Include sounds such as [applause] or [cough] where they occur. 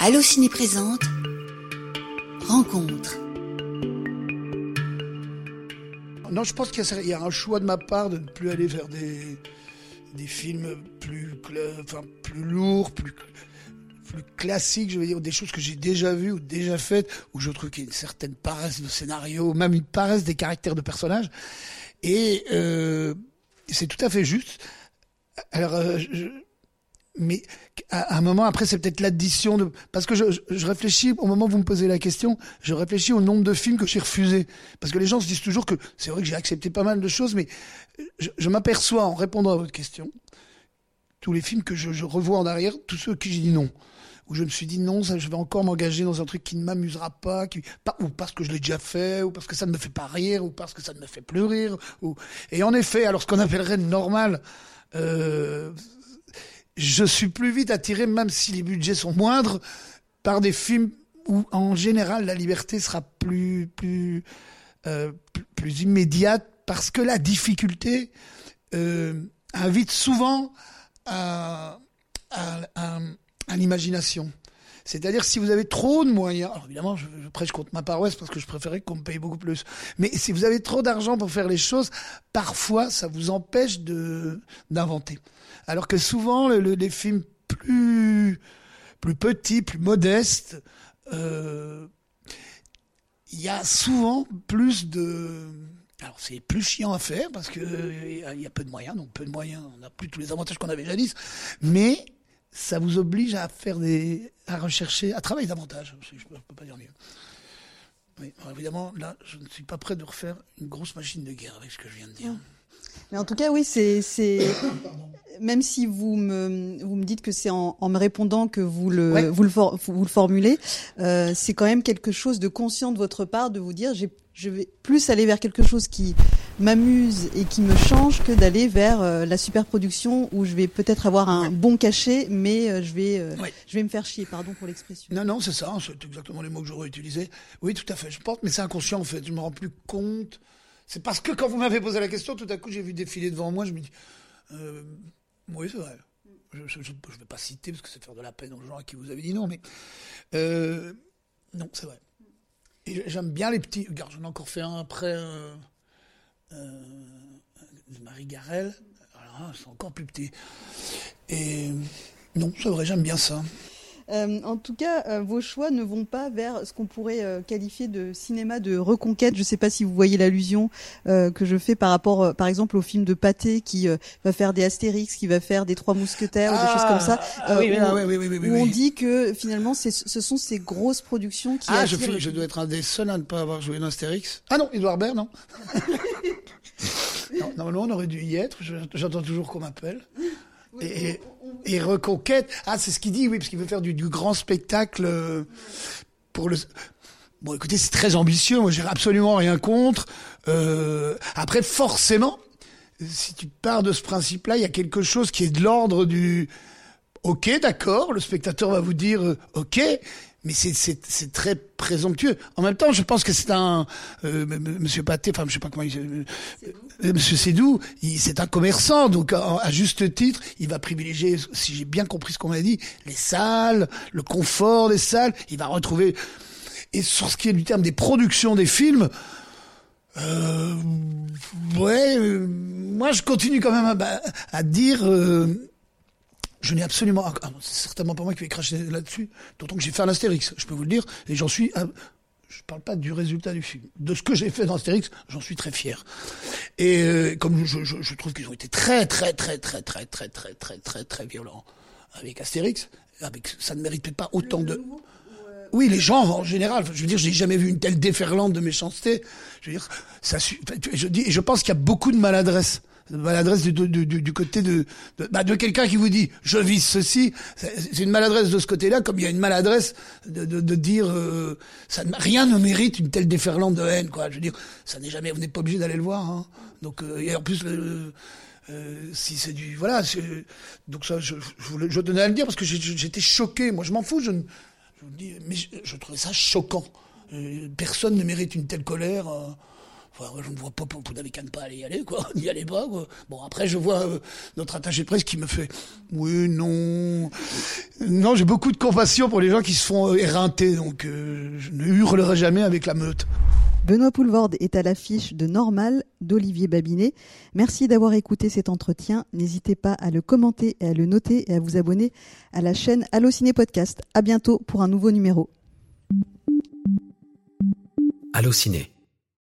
Allo Ciné présente Rencontre. Non, je pense qu'il y, a- un choix de ma part de ne plus aller vers des, des films plus, enfin, plus lourds, plus, plus classiques, je veux dire, des choses que j'ai déjà vues ou déjà faites, où je trouve qu'il y a une certaine paresse de scénario, même une paresse des caractères de personnages. Et euh, c'est tout à fait juste. Alors, euh, je- mais à un moment après, c'est peut-être l'addition de parce que je, je, réfléchis au moment où vous me posez la question, je réfléchis au nombre de films que j'ai refusés parce que les gens se disent toujours que c'est vrai que j'ai accepté pas mal de choses, mais je, je m'aperçois en répondant à votre question, tous les films que je, revois en arrière, tous ceux qui j'ai dit non, où je me suis dit non, ça, je vais encore m'engager dans un truc qui ne m'amusera pas, qui, pas, ou parce que je l'ai déjà fait, ou parce que ça ne me fait pas rire, ou parce que ça ne me fait plus rire, ou et en effet, alors ce qu'on appellerait normal. Euh, je suis plus vite attiré, même si les budgets sont moindres, par des films où, en général, la liberté sera plus, plus, euh, plus, immédiate, parce que la difficulté euh, invite souvent à l'imagination. C'est-à-dire si vous avez trop de moyens, alors évidemment je, je prêche contre ma paroisse parce que je préférais qu'on me paye beaucoup plus, mais si vous avez trop d'argent pour faire les choses, parfois ça vous empêche de d'inventer. Alors que souvent le, le- les films plus plus petits, plus modestes, euh, il y a souvent plus de alors c'est plus chiant à faire parce que euh, il y a peu de moyens, donc peu de moyens, on n'a plus tous les avantages qu'on avait jadis, mais ça vous oblige à faire des, à rechercher, à travailler davantage. Je ne peux pas dire mieux. Oui, alors évidemment, là, je ne suis pas prêt de refaire une grosse machine de guerre avec ce que je viens de dire. Mais en tout cas, oui, c'est, c'est, même si vous me, vous me dites que c'est en, en me répondant que vous le, Ouais. vous le, for- vous le formulez, euh, c'est quand même quelque chose de conscient de votre part de vous dire, j'ai, je vais plus aller vers quelque chose qui m'amuse et qui me change que d'aller vers euh, la superproduction où je vais peut-être avoir un bon cachet, mais euh, je vais, euh, je vais me faire chier, pardon pour l'expression. Non, non, c'est ça, c'est exactement les mots que j'aurais utilisés. Oui, tout à fait, je pense, mais c'est inconscient en fait, je me rends plus compte. C'est parce que quand vous m'avez posé la question, tout à coup, j'ai vu défiler devant moi, je me dis, euh, oui, c'est vrai. Je ne vais pas citer parce que c'est faire de la peine aux gens à qui vous avez dit non, mais non, c'est vrai. J'aime bien les petits. Regarde, j'en ai encore fait un après euh, euh, Marie Garel. Alors, c'est encore plus petit. Et non, c'est vrai, j'aime bien ça. Euh, en tout cas, euh, vos choix ne vont pas vers ce qu'on pourrait euh, qualifier de cinéma de reconquête. Je ne sais pas si vous voyez l'allusion que je fais par rapport, par exemple, au film de Pathé qui va faire des Astérix, qui va faire des Trois Mousquetaires, ou des choses comme ça. Ah, oui, où, oui, oui, on dit que finalement, ce sont ces grosses productions qui Ah, je, fais- je dois être un des seuls à ne pas avoir joué dans Astérix. Ah non, Edouard Baird, non. [laughs] non. Normalement, on aurait dû y être. Je- J'entends toujours qu'on m'appelle. Et, et reconquête. Ah, c'est ce qu'il dit, oui, parce qu'il veut faire du, grand spectacle euh, pour le. Bon, écoutez, c'est très ambitieux. Moi, j'ai absolument rien contre. Euh, après, forcément, si tu pars de ce principe-là, il y a quelque chose qui est de l'ordre du. Ok, d'accord, le spectateur va vous dire euh, ok, mais c'est très présomptueux. En même temps, je pense que c'est un euh, Monsieur Pathé, enfin je sais pas comment il euh, euh, Monsieur Sédou, c'est un commerçant, donc à, juste titre, il va privilégier, si j'ai bien compris ce qu'on m'a dit, les salles, le confort des salles. Il va retrouver et sur ce qui est du terme des productions des films. Euh, ouais, euh, moi je continue quand même à, à dire. Euh, je n'ai absolument. ah, ah, c'est certainement pas moi qui vais cracher là-dessus. D'autant que j'ai fait un Astérix, je peux vous le dire, et j'en suis. ah, je parle pas du résultat du film. De ce que j'ai fait dans Astérix, j'en suis très fier. Et euh, comme je, je, je trouve qu'ils ont été très, très, très, très, très, très, très, très, très, très violents avec Astérix, avec ça ne méritait pas autant de. Oui, les gens en général. Je veux dire, j'ai jamais vu une telle déferlante de méchanceté. Je veux dire, ça. Je dis, je pense qu'il y a beaucoup de maladresse, maladresse du, côté de bah, de quelqu'un qui vous dit je vise ceci. C'est une maladresse de ce côté-là, comme il y a une maladresse de, de, dire euh, ça rien ne mérite une telle déferlante de haine. Quoi. Je veux dire, ça n'est jamais. Vous n'êtes pas obligé d'aller le voir. Hein. Donc, euh, et en plus. euh, si c'est du voilà donc ça je, je, je tenais à le dire parce que j'étais choqué moi je m'en fous je, ne- je vous dis mais je, trouvais ça choquant Euh, personne ne mérite une telle colère euh, je ne vois pas, vous n'avez qu'à ne pas aller y aller, quoi. [laughs] N'y allez pas, quoi. Bon, après, je vois euh, notre attaché de presse qui me fait, oui, non. Non, j'ai beaucoup de compassion pour les gens qui se font éreinter, donc je ne hurlerai jamais avec la meute. Benoît Poulvorde est à l'affiche de Normal d'Olivier Babinet. Merci d'avoir écouté cet entretien. N'hésitez pas à le commenter et à le noter et à vous abonner à la chaîne Allociné Podcast. À bientôt pour un nouveau numéro. Allociné